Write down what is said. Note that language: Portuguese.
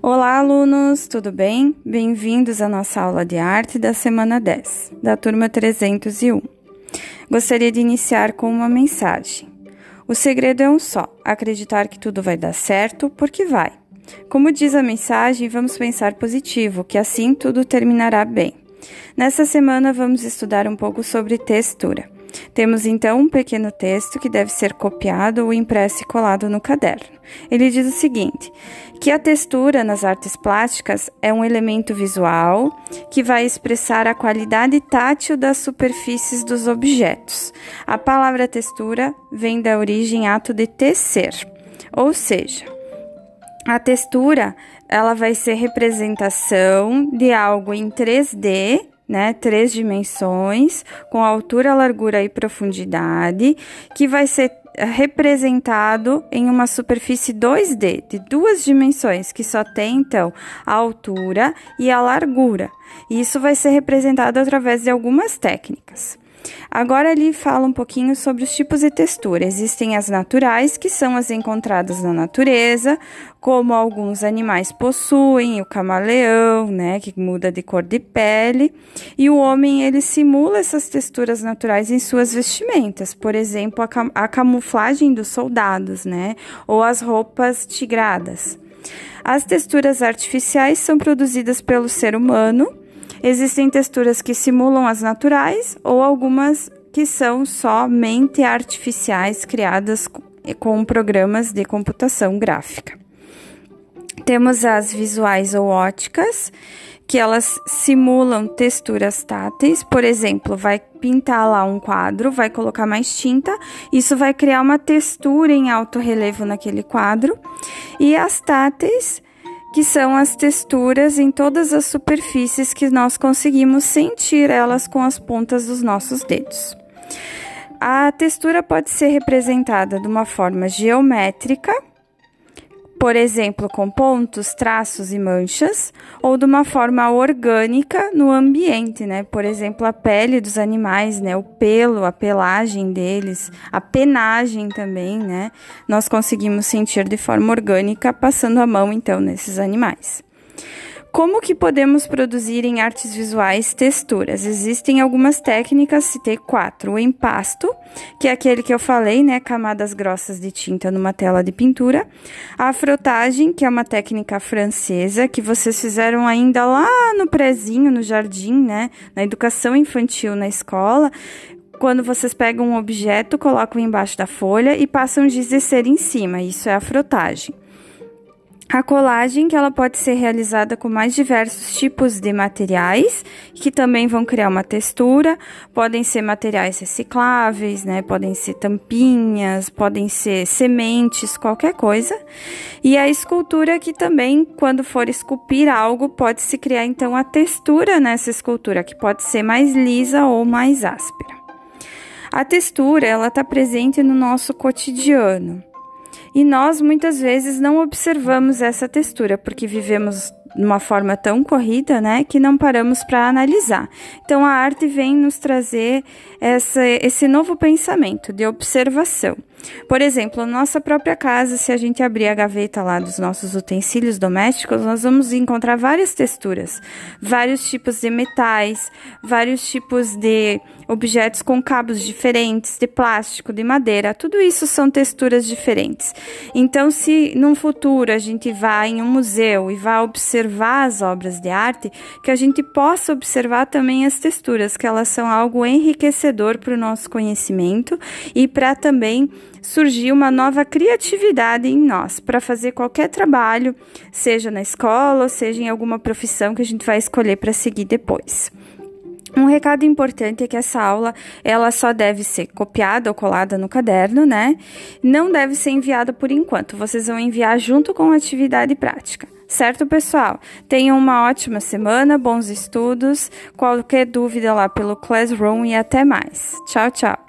Olá, alunos, tudo bem? Bem-vindos à nossa aula de arte da semana 10, da turma 301. Gostaria de iniciar com uma mensagem. O segredo é um só: acreditar que tudo vai dar certo, porque vai. Como diz a mensagem, vamos pensar positivo, que assim tudo terminará bem. Nessa semana, vamos estudar um pouco sobre textura. Temos então um pequeno texto que deve ser copiado ou impresso e colado no caderno. Ele diz o seguinte: que a textura nas artes plásticas é um elemento visual que vai expressar a qualidade tátil das superfícies dos objetos. A palavra textura vem da origem ato de tecer, ou seja, a textura ela vai ser representação de algo em 3D né, três dimensões, com altura, largura e profundidade, que vai ser eh, representado em uma superfície 2D de duas dimensões, que só tem então a altura e a largura. E isso vai ser representado através de algumas técnicas. Agora ele fala um pouquinho sobre os tipos de textura. Existem as naturais, que são as encontradas na natureza, como alguns animais possuem, o camaleão, né, que muda de cor de pele, e o homem ele simula essas texturas naturais em suas vestimentas, por exemplo, a, cam a camuflagem dos soldados, né, ou as roupas tigradas. As texturas artificiais são produzidas pelo ser humano Existem texturas que simulam as naturais ou algumas que são somente artificiais criadas com programas de computação gráfica. Temos as visuais ou óticas, que elas simulam texturas táteis, por exemplo, vai pintar lá um quadro, vai colocar mais tinta, isso vai criar uma textura em alto relevo naquele quadro. E as táteis que são as texturas em todas as superfícies que nós conseguimos sentir elas com as pontas dos nossos dedos. A textura pode ser representada de uma forma geométrica, por exemplo, com pontos, traços e manchas, ou de uma forma orgânica no ambiente, né? Por exemplo, a pele dos animais, né? O pelo, a pelagem deles, a penagem também, né? Nós conseguimos sentir de forma orgânica passando a mão então nesses animais. Como que podemos produzir em artes visuais texturas? Existem algumas técnicas, citei quatro. O empasto, que é aquele que eu falei, né? Camadas grossas de tinta numa tela de pintura. A frotagem, que é uma técnica francesa, que vocês fizeram ainda lá no prezinho, no jardim, né? Na educação infantil na escola quando vocês pegam um objeto, colocam embaixo da folha e passam giz de cera em cima. Isso é a frotagem. A colagem, que ela pode ser realizada com mais diversos tipos de materiais, que também vão criar uma textura, podem ser materiais recicláveis, né? Podem ser tampinhas, podem ser sementes, qualquer coisa. E a escultura, que também, quando for esculpir algo, pode se criar então a textura nessa escultura, que pode ser mais lisa ou mais áspera. A textura, ela está presente no nosso cotidiano. E nós muitas vezes não observamos essa textura porque vivemos de uma forma tão corrida, né, que não paramos para analisar. Então a arte vem nos trazer essa, esse novo pensamento de observação. Por exemplo, nossa própria casa, se a gente abrir a gaveta lá dos nossos utensílios domésticos, nós vamos encontrar várias texturas, vários tipos de metais, vários tipos de objetos com cabos diferentes, de plástico, de madeira, tudo isso são texturas diferentes. Então, se num futuro a gente vai em um museu e vai observar as obras de arte, que a gente possa observar também as texturas, que elas são algo enriquecedor para o nosso conhecimento e para também surgir uma nova criatividade em nós para fazer qualquer trabalho, seja na escola, seja em alguma profissão que a gente vai escolher para seguir depois. Um recado importante é que essa aula ela só deve ser copiada ou colada no caderno, né? Não deve ser enviada por enquanto. Vocês vão enviar junto com a atividade prática. Certo, pessoal? Tenham uma ótima semana, bons estudos. Qualquer dúvida lá pelo Classroom e até mais. Tchau, tchau.